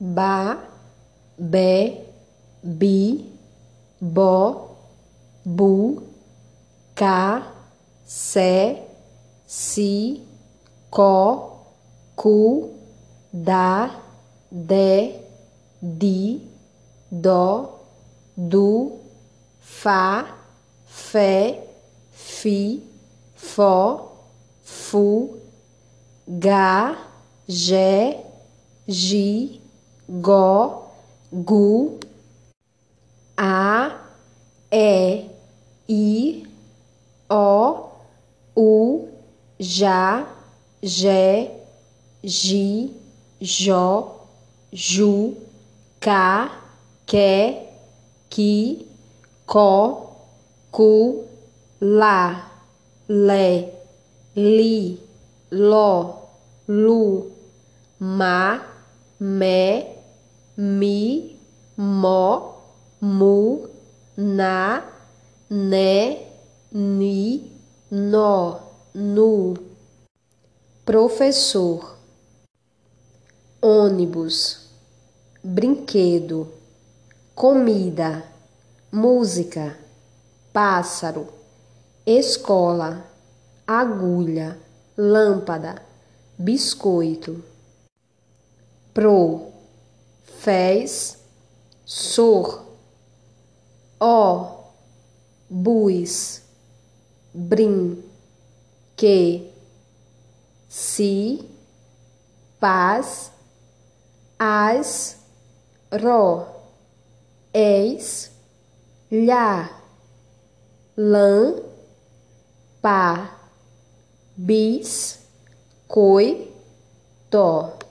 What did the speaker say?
ba, be, bi, bo, bu, ca, se, si, co, cu, da, de, di, do, do, fa, fé, fi, fó, fu, ga, gé, gi, go, gu, a, é, i, o, u, já, jé, gi, jó, ju, cá, que, que, có, cu, lá, lé, li, ló, lu, má, mé, mi, mó, mu, na, né, ni, nó, nu. Professor, ônibus, brinquedo, comida, música, pássaro, escola, agulha, lâmpada, biscoito. Pro, fez, sor, ó, bus, brim, que, si, paz, as, ro, eis, lhá, lã, pá, bis, coi, to.